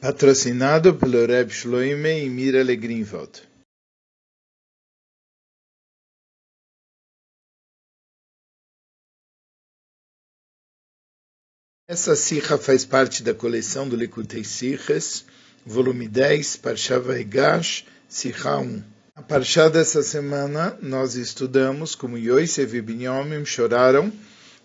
patrocinado pelo Reb Shloime e Mirale Greenwald. Essa sirra faz parte da coleção do Likutei Sirres, volume 10, Parsha Vaigash, Sirra 1. A Parsha dessa semana nós estudamos como Yosef e Binyamin choraram,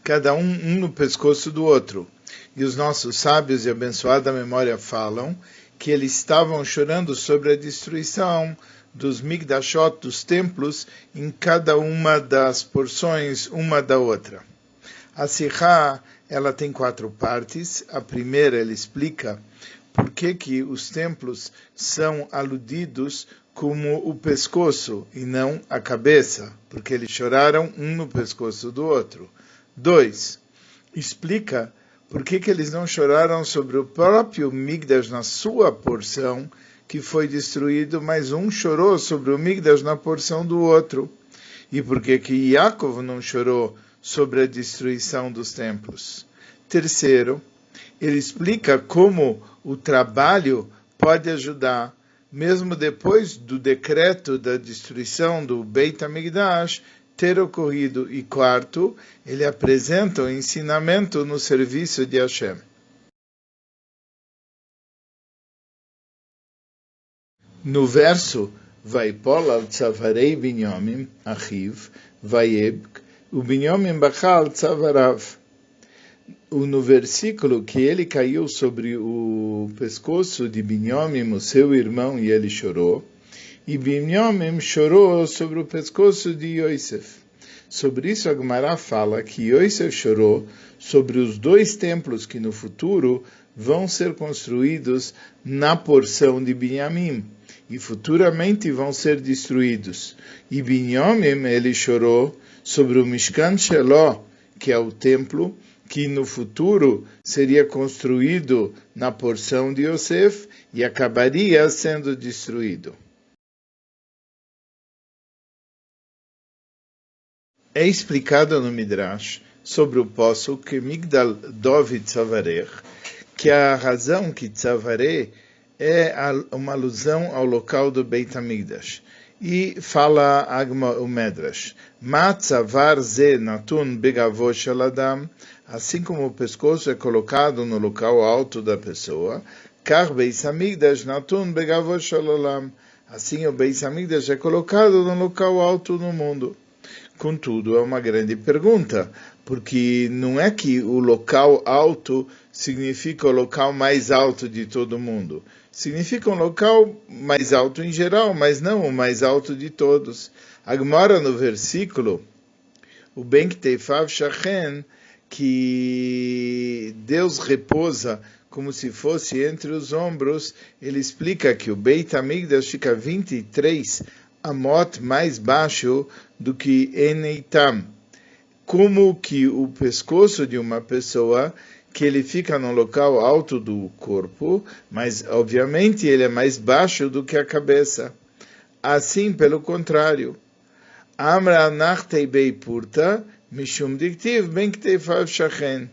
cada um, um no pescoço do outro. E os nossos sábios e abençoada memória falam que eles estavam chorando sobre a destruição dos migdashot, dos templos, em cada uma das porções, uma da outra. A Sirra ela tem quatro partes. A primeira, ele explica por que, que os templos são aludidos como o pescoço e não a cabeça, porque eles choraram um no pescoço do outro. Dois, explica por que, que eles não choraram sobre o próprio Migdash na sua porção, que foi destruído, mas um chorou sobre o Migdash na porção do outro. E por que, que Yaakov não chorou sobre a destruição dos templos. Terceiro, ele explica como o trabalho pode ajudar, mesmo depois do decreto da destruição do Beit HaMikdash ter ocorrido. E quarto, ele apresenta o ensinamento no serviço de Hashem. No verso, vai al tzavarei binyamin achiv, vayebk, o Binyamin Bachal Tzavarav. No versículo que ele caiu sobre o pescoço de Binyamin, o seu irmão, e ele chorou. E Binyamin chorou sobre o pescoço de Yosef. Sobre isso, a Gemara fala que Yosef chorou sobre os dois templos que no futuro vão ser construídos na porção de Binyamin e futuramente vão ser destruídos. E Binyamin, ele chorou sobre o Mishkan Sheló, que é o templo que no futuro seria construído na porção de Yosef e acabaria sendo destruído. É explicado no Midrash sobre o poço que Migdal Dov Tzavarech, que a razão que Tzavareh é uma alusão ao local do Beit HaMikdash. E fala Agma o Medrash, Matzavar ze natun begavo assim como o pescoço é colocado no local alto da pessoa, kar beis amigdash natun begavo olam, assim o beis amigdash é colocado no local alto no mundo. Contudo, é uma grande pergunta, porque não é que o local alto significa o local mais alto de todo mundo. Significa um local mais alto em geral, mas não o mais alto de todos. Agora, no versículo, o Ben Teifav Shachen, que Deus repousa como se fosse entre os ombros, ele explica que o Beit Amigdash fica 23 amot mais baixo do que Eneitam. Como que o pescoço de uma pessoa que ele fica no local alto do corpo, mas obviamente ele é mais baixo do que a cabeça. Assim, pelo contrário, Amra nachtei bei purta, mishum diktiv ben kteifav shachen.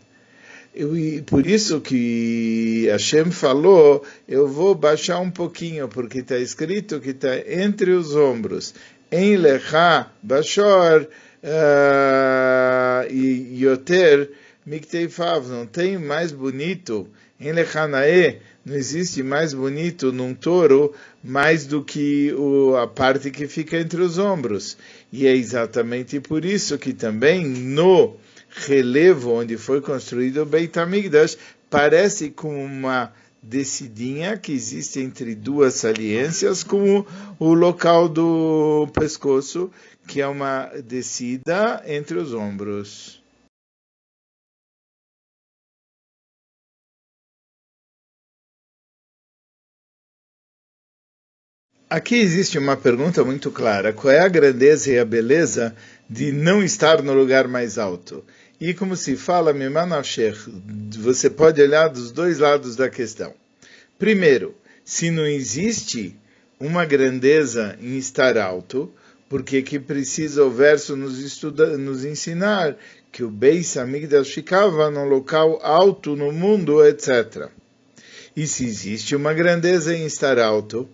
E por isso que Hashem falou, eu vou baixar um pouquinho, porque está escrito que está entre os ombros. Em lecha bashor uh, e yoter mikteifav. Não tem mais bonito. Em lechanae não existe mais bonito num touro mais do que o, a parte que fica entre os ombros. E é exatamente por isso que também no relevo onde foi construído o Beit HaMikdash, parece com uma descidinha que existe entre duas saliências, como o local do pescoço, que é uma descida entre os ombros. Aqui existe uma pergunta muito clara: qual é a grandeza e a beleza de não estar no lugar mais alto? E como se fala, você pode olhar dos dois lados da questão. Primeiro, se não existe uma grandeza em estar alto, por que que precisa o verso nos, estuda, nos ensinar que o Beis Amigdash ficava num local alto no mundo, etc. E se existe uma grandeza em estar alto,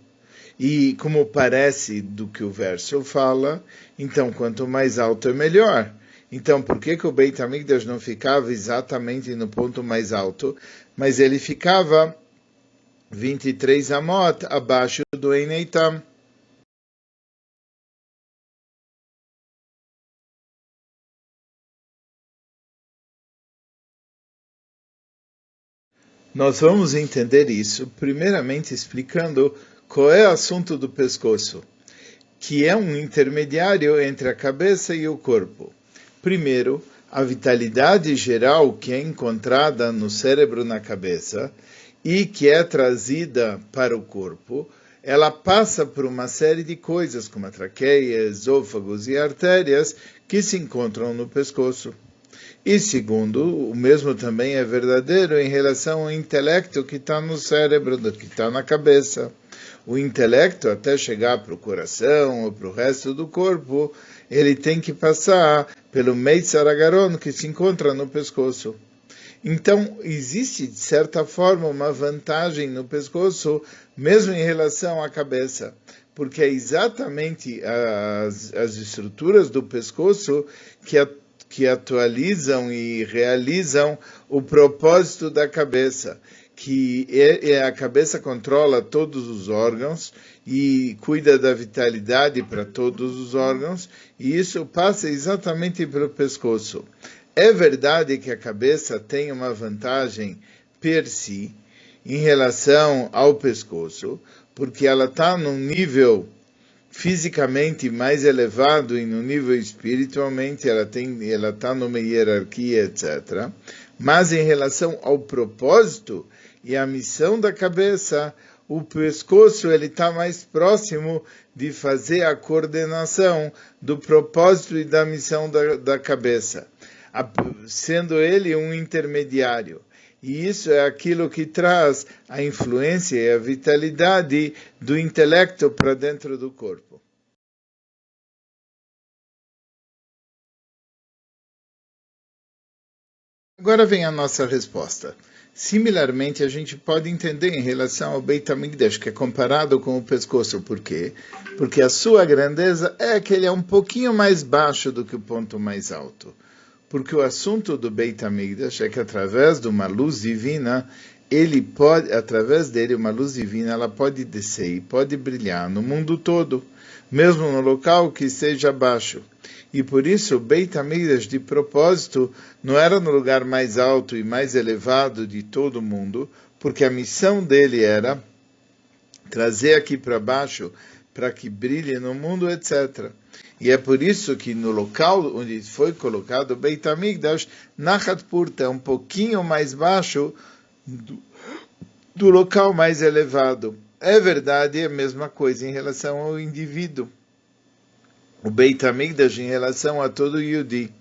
e como parece do que o verso fala, então quanto mais alto é melhor. Então, por que, que o Beit HaMikdash não ficava exatamente no ponto mais alto, mas ele ficava 23 amot abaixo do Eneitam? Nós vamos entender isso, primeiramente explicando qual é o assunto do pescoço, que é um intermediário entre a cabeça e o corpo. Primeiro, a vitalidade geral que é encontrada no cérebro na cabeça e que é trazida para o corpo, ela passa por uma série de coisas, como a traqueia, esôfagos e artérias, que se encontram no pescoço. E segundo, o mesmo também é verdadeiro em relação ao intelecto que está no cérebro, que está na cabeça. O intelecto, até chegar para o coração ou para o resto do corpo, ele tem que passar pelo Meitzaragaron, que se encontra no pescoço. Então, existe, de certa forma, uma vantagem no pescoço, mesmo em relação à cabeça, porque é exatamente as, as estruturas do pescoço que a que atualizam e realizam o propósito da cabeça, que é, é, a cabeça controla todos os órgãos e cuida da vitalidade para todos os órgãos, e isso passa exatamente pelo pescoço. É verdade que a cabeça tem uma vantagem per si em relação ao pescoço, porque ela está num nível fisicamente mais elevado e no nível espiritualmente ela tem ela está numa hierarquia etc mas em relação ao propósito e à missão da cabeça o pescoço ele está mais próximo de fazer a coordenação do propósito e da missão da, da cabeça sendo ele um intermediário e isso é aquilo que traz a influência e a vitalidade do intelecto para dentro do corpo. Agora vem a nossa resposta. Similarmente, a gente pode entender em relação ao Beit HaMikdash, que é comparado com o pescoço. Por quê? Porque a sua grandeza é que ele é um pouquinho mais baixo do que o ponto mais alto porque o assunto do Beit HaMikdash é que através de uma luz divina, ele pode, através dele, uma luz divina, ela pode descer e pode brilhar no mundo todo, mesmo no local que esteja abaixo. E por isso o Beit HaMikdash, de propósito, não era no lugar mais alto e mais elevado de todo o mundo, porque a missão dele era trazer aqui para baixo para que brilhe no mundo, etc. E é por isso que no local onde foi colocado o Beit HaMikdash, Nachat Purta é um pouquinho mais baixo do, do local mais elevado. É verdade, é a mesma coisa em relação ao indivíduo. O Beit HaMikdash em relação a todo Yudi.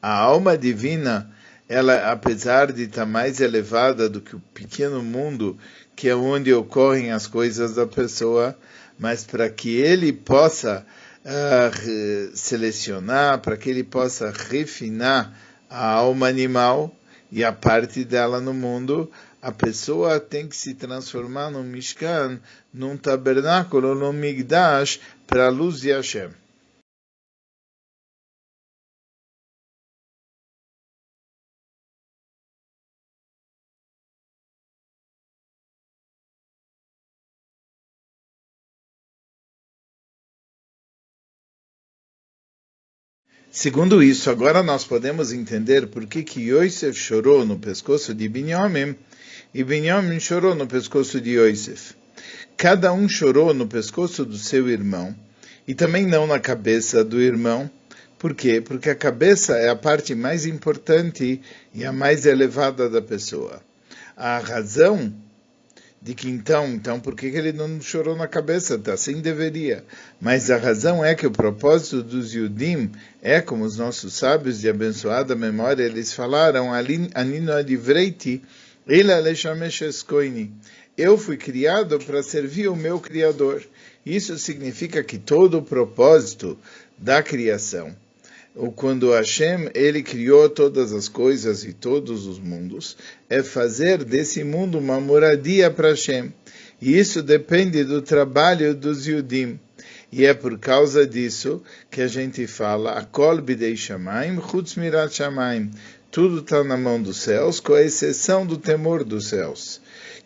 A alma divina, ela, apesar de estar mais elevada do que o pequeno mundo, que é onde ocorrem as coisas da pessoa, mas para que ele possa uh, selecionar, para que ele possa refinar a alma animal e a parte dela no mundo, a pessoa tem que se transformar num Mishkan, num tabernáculo, num Migdash, para a luz de Hashem. Segundo isso, agora nós podemos entender por que, que Yosef chorou no pescoço de Binyamin e Binyamin chorou no pescoço de Yosef. Cada um chorou no pescoço do seu irmão e também não na cabeça do irmão. Por quê? Porque a cabeça é a parte mais importante e a mais elevada da pessoa. A razão de que então, então por que ele não chorou na cabeça? Assim deveria. Mas a razão é que o propósito dos Yudim é, como os nossos sábios de abençoada memória, eles falaram, Anino adivreiti, eu fui criado para servir o meu Criador. Isso significa que todo o propósito da criação quando Hashem ele criou todas as coisas e todos os mundos, é fazer desse mundo uma moradia para Hashem. E isso depende do trabalho dos Yudim. E é por causa disso que a gente fala chutz mirat. Tudo está na mão dos céus, com a exceção do temor dos céus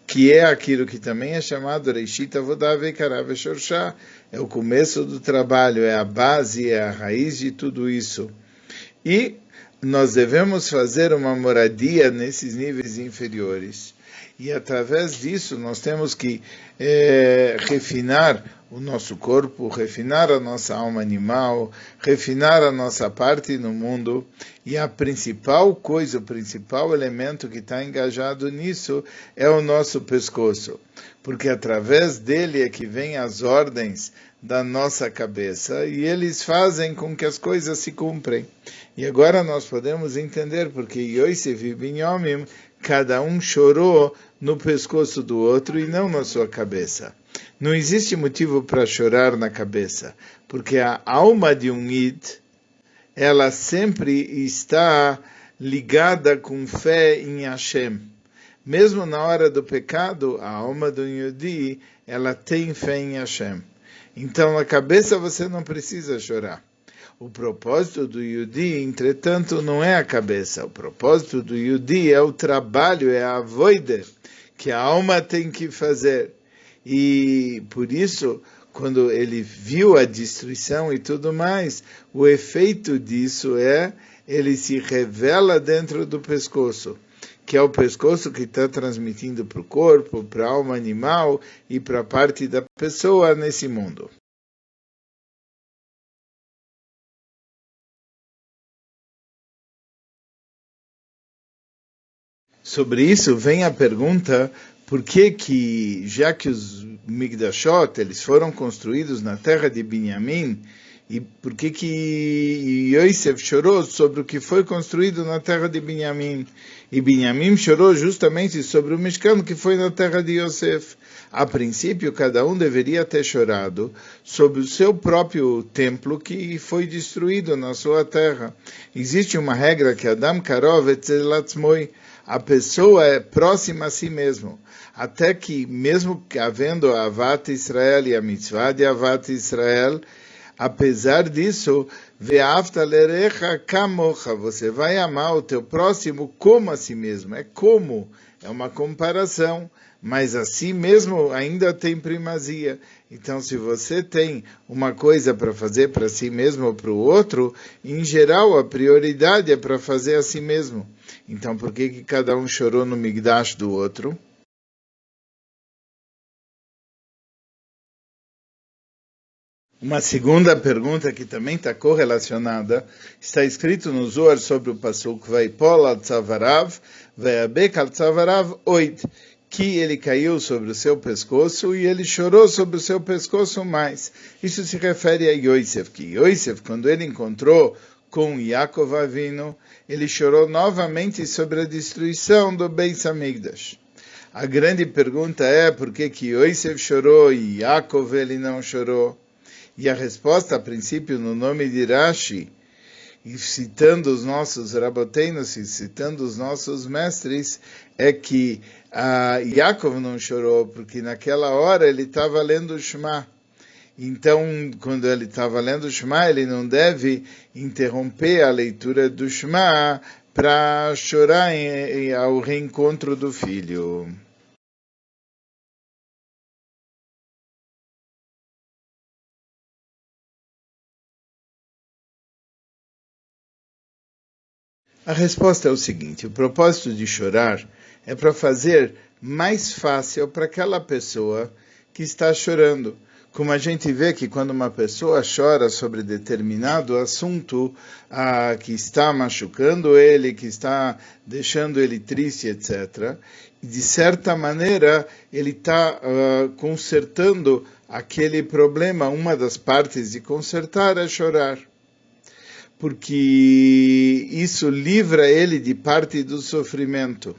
que é aquilo que também é chamado Reishit Avodah Veikarav Shorshah, é o começo do trabalho, é a base, é a raiz de tudo isso. E nós devemos fazer uma moradia nesses níveis inferiores. E através disso nós temos que é, refinar o nosso corpo, refinar a nossa alma animal, refinar a nossa parte no mundo. E a principal coisa, o principal elemento que está engajado nisso é o nosso pescoço, porque através dele é que vêm as ordens da nossa cabeça e eles fazem com que as coisas se cumprem. E agora nós podemos entender porque Yosef e Binyamin, cada um chorou no pescoço do outro e não na sua cabeça. Não existe motivo para chorar na cabeça, porque a alma de um Id, ela sempre está ligada com fé em Hashem. Mesmo na hora do pecado, a alma do Yudi, ela tem fé em Hashem. Então, na cabeça você não precisa chorar. O propósito do Yudi, entretanto, não é a cabeça. O propósito do Yudi é o trabalho, é a voida que a alma tem que fazer. E por isso, quando ele viu a destruição e tudo mais, o efeito disso é ele se revela dentro do pescoço, que é o pescoço que está transmitindo para o corpo, para a alma animal e para a parte da pessoa nesse mundo. Sobre isso vem a pergunta por que que, já que os Migdashot, eles foram construídos na terra de Binyamin, e por que que Yosef chorou sobre o que foi construído na terra de Binyamin? E Binyamin chorou justamente sobre o Mishkan que foi na terra de Yosef. A princípio, cada um deveria ter chorado sobre o seu próprio templo que foi destruído na sua terra. Existe uma regra que Adam Karov etzelatzmoi, a pessoa é próxima a si mesmo, até que, mesmo havendo a Avat Israel e a mitzvah de Avat Israel, apesar disso, kamocha, você vai amar o teu próximo como a si mesmo, é como, é uma comparação, mas a si mesmo ainda tem primazia. Então, se você tem uma coisa para fazer para si mesmo ou para o outro, em geral a prioridade é para fazer a si mesmo. Então, por que, que cada um chorou no migdash do outro? Uma segunda pergunta que também está correlacionada, está escrito no Zohar sobre o Pasuk Vaipol al Tzavarav, Vayabek al Tzavarav Oit, que ele caiu sobre o seu pescoço e ele chorou sobre o seu pescoço mais. Isso se refere a Yosef, que Yosef, quando ele encontrou com Yaakov Avino, ele chorou novamente sobre a destruição do Beis Hamikdash. A grande pergunta é por que que Yosef chorou e Yaakov ele não chorou? E a resposta, a princípio, no nome de Rashi, e citando os nossos raboteinos, e citando os nossos mestres, é que a Yaakov não chorou, porque naquela hora ele estava lendo o Shema. Então, quando ele estava lendo o Shema, ele não deve interromper a leitura do Shema para chorar em, em, ao reencontro do filho. A resposta é o seguinte: o propósito de chorar é para fazer mais fácil para aquela pessoa que está chorando. Como a gente vê que quando uma pessoa chora sobre determinado assunto ah, que está machucando ele, que está deixando ele triste, etc., de certa maneira ele está ah, consertando aquele problema. Uma das partes de consertar é chorar porque isso livra ele de parte do sofrimento.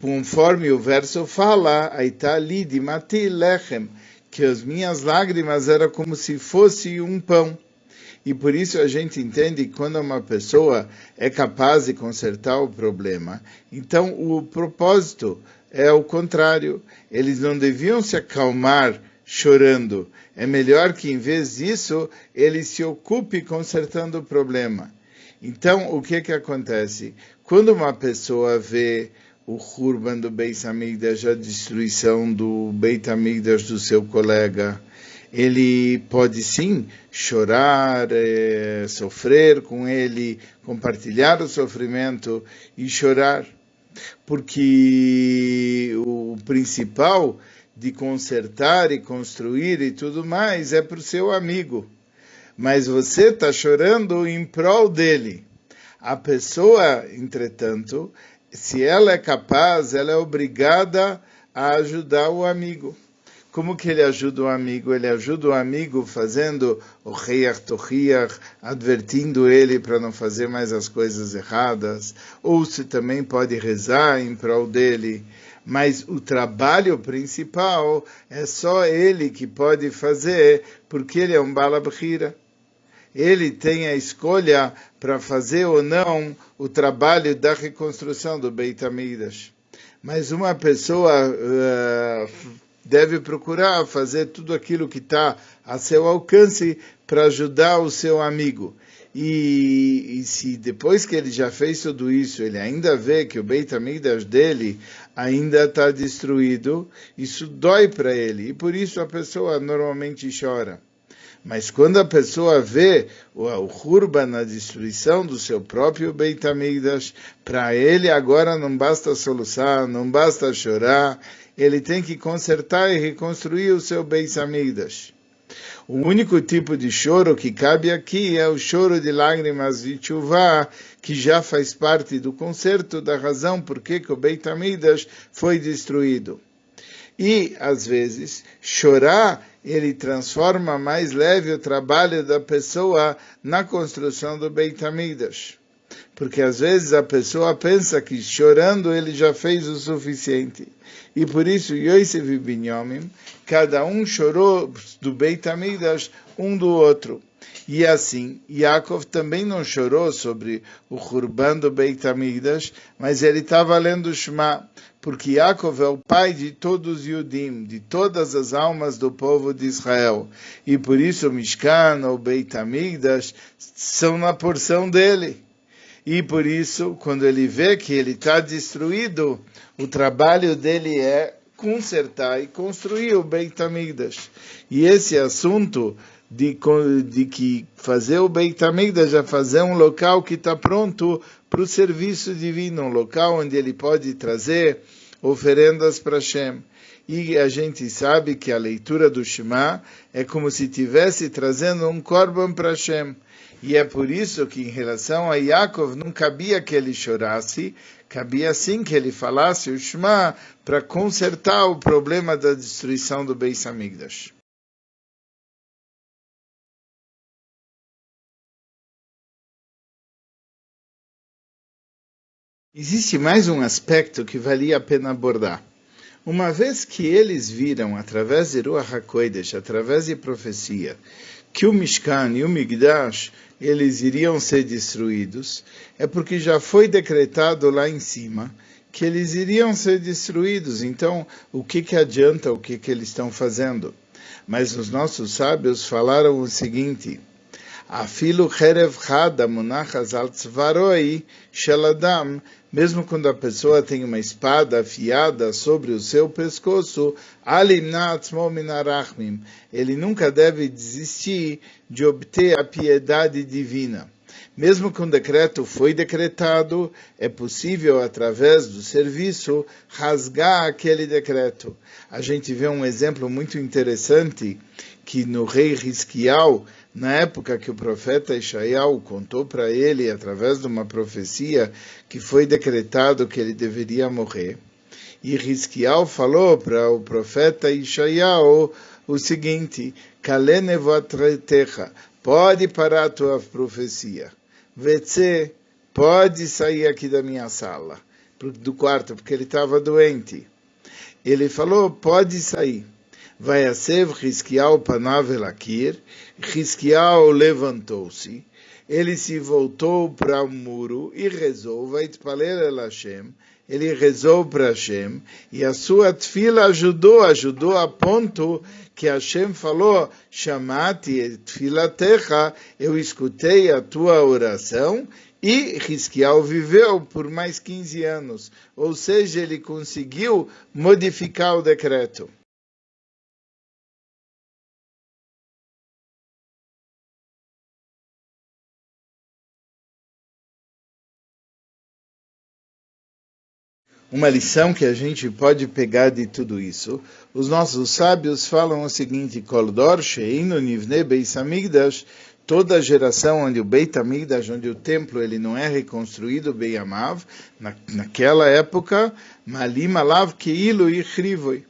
Conforme o verso fala, Aitali de Mati Lechem, que as minhas lágrimas eram como se fosse um pão. E por isso a gente entende que quando uma pessoa é capaz de consertar o problema, então o propósito é o contrário. Eles não deviam se acalmar chorando. É melhor que, em vez disso, ele se ocupe consertando o problema. Então, o que que acontece? Quando uma pessoa vê o Hurban do Beit Amigdash, a destruição do Beit Amigdash do seu colega, ele pode sim chorar, é, sofrer com ele, compartilhar o sofrimento e chorar, porque o principal de consertar e construir e tudo mais é para o seu amigo. Mas você está chorando em prol dele. A pessoa, entretanto, se ela é capaz, ela é obrigada a ajudar o amigo. Como que ele ajuda o amigo? Ele ajuda o amigo fazendo o reiach tochiach, advertindo ele para não fazer mais as coisas erradas, ou se também pode rezar em prol dele. Mas o trabalho principal é só ele que pode fazer, porque ele é um balabhira. Ele tem a escolha para fazer ou não o trabalho da reconstrução do Beit Amidas. Mas uma pessoa uh, deve procurar fazer tudo aquilo que está a seu alcance para ajudar o seu amigo. E, e, se depois que ele já fez tudo isso, ele ainda vê que o Beit Amidas dele ainda está destruído, isso dói para ele. E por isso a pessoa normalmente chora. Mas quando a pessoa vê o, o na destruição do seu próprio Beit Amidas, para ele agora não basta soluçar, não basta chorar, ele tem que consertar e reconstruir o seu Beis Amidas. O único tipo de choro que cabe aqui é o choro de lágrimas de chuva, que já faz parte do conserto da razão por que o Beit Amidas foi destruído. E, às vezes, chorar, ele transforma mais leve o trabalho da pessoa na construção do Beit Amidas porque às vezes a pessoa pensa que chorando ele já fez o suficiente. E por isso Yosef e Binyamin, cada um chorou do Beit Amidas um do outro. E assim, Yaakov também não chorou sobre o Hurban do Beit Amidas, mas ele estava lendo o Shema, porque Yaakov é o pai de todos os Yudim, de todas as almas do povo de Israel. E por isso o Mishkan ou Beit Amidas são na porção dele. E por isso, quando ele vê que ele está destruído, o trabalho dele é consertar e construir o Beit Amidas. E esse assunto de, de que fazer o Beit Amidas é fazer um local que está pronto para o serviço divino, um local onde ele pode trazer oferendas para Hashem. E a gente sabe que a leitura do Shema é como se estivesse trazendo um korban para Hashem. E é por isso que, em relação a Yaakov, não cabia que ele chorasse, cabia sim que ele falasse o Shema para consertar o problema da destruição do Beis Hamikdash. Existe mais um aspecto que valia a pena abordar. Uma vez que eles viram, através de Ruach HaKodesh, através de profecia, que o Mishkan e o Migdash eles iriam ser destruídos, é porque já foi decretado lá em cima que eles iriam ser destruídos. Então, o que, que adianta o que, que eles estão fazendo? Mas os nossos sábios falaram o seguinte: Afilo chada munachas al tzvaroi sheladam, mesmo quando a pessoa tem uma espada afiada sobre o seu pescoço, ele nunca deve desistir de obter a piedade divina. Mesmo que um decreto foi decretado, é possível, através do serviço, rasgar aquele decreto. A gente vê um exemplo muito interessante que no rei Risquial, na época que o profeta Ishaiel contou para ele, através de uma profecia, que foi decretado que ele deveria morrer. E Risquial falou para o profeta Ishaiel o seguinte: pode parar a tua profecia. Vetse, pode sair aqui da minha sala, do quarto, porque ele estava doente. Ele falou: pode sair. Vayasev Hiskial panav elakir, Hiskial levantou-se, ele se voltou para o muro e rezou, vai el Hashem, ele rezou para Hashem, e a sua tefila ajudou, ajudou a ponto que Hashem falou, chamate tefilatecha, eu escutei a tua oração, e Risquial viveu por mais 15 anos, ou seja, ele conseguiu modificar o decreto. Uma lição que a gente pode pegar de tudo isso. Os nossos sábios falam o seguinte: Koldor sheinu nivne beis amigdash, toda geração onde o Beit Amigdash, onde o templo ele não é reconstruído, Beyamav, na, naquela época, Malim Alav Keilu Ichrivoi.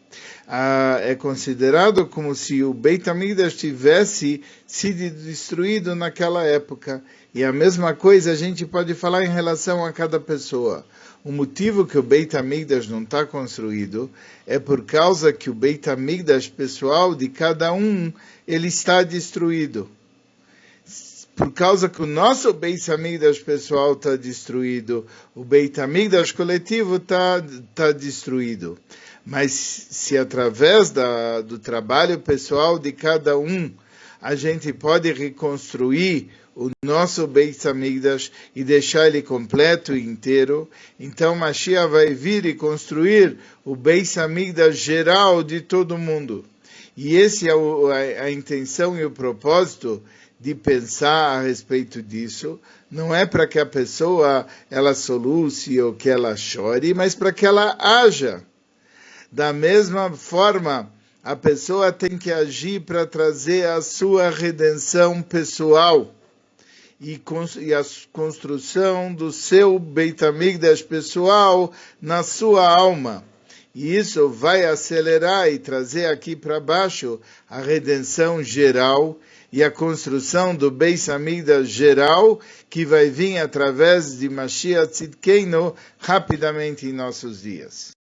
Ah, é considerado como se o Beit Amigdash tivesse sido destruído naquela época. E a mesma coisa a gente pode falar em relação a cada pessoa. O motivo que o Beit Amigdash não está construído é por causa que o Beit Amigdash pessoal de cada um ele está destruído. Por causa que o nosso Beit Amigdash pessoal está destruído, o Beit Amigdash coletivo está tá destruído. Mas se através da, do trabalho pessoal de cada um a gente pode reconstruir o nosso Beit Hamikdash e deixar ele completo e inteiro, então Mashiach vai vir e construir o Beit Hamikdash geral de todo mundo. E esse é o, a, a intenção e o propósito de pensar a respeito disso. Não é para que a pessoa ela soluce ou que ela chore, mas para que ela haja. Da mesma forma, a pessoa tem que agir para trazer a sua redenção pessoal e, a construção do seu Beit HaMikdash pessoal na sua alma. E isso vai acelerar e trazer aqui para baixo a redenção geral e a construção do Beis Hamikdash geral, que vai vir através de Mashiach Tzidkeinu rapidamente em nossos dias.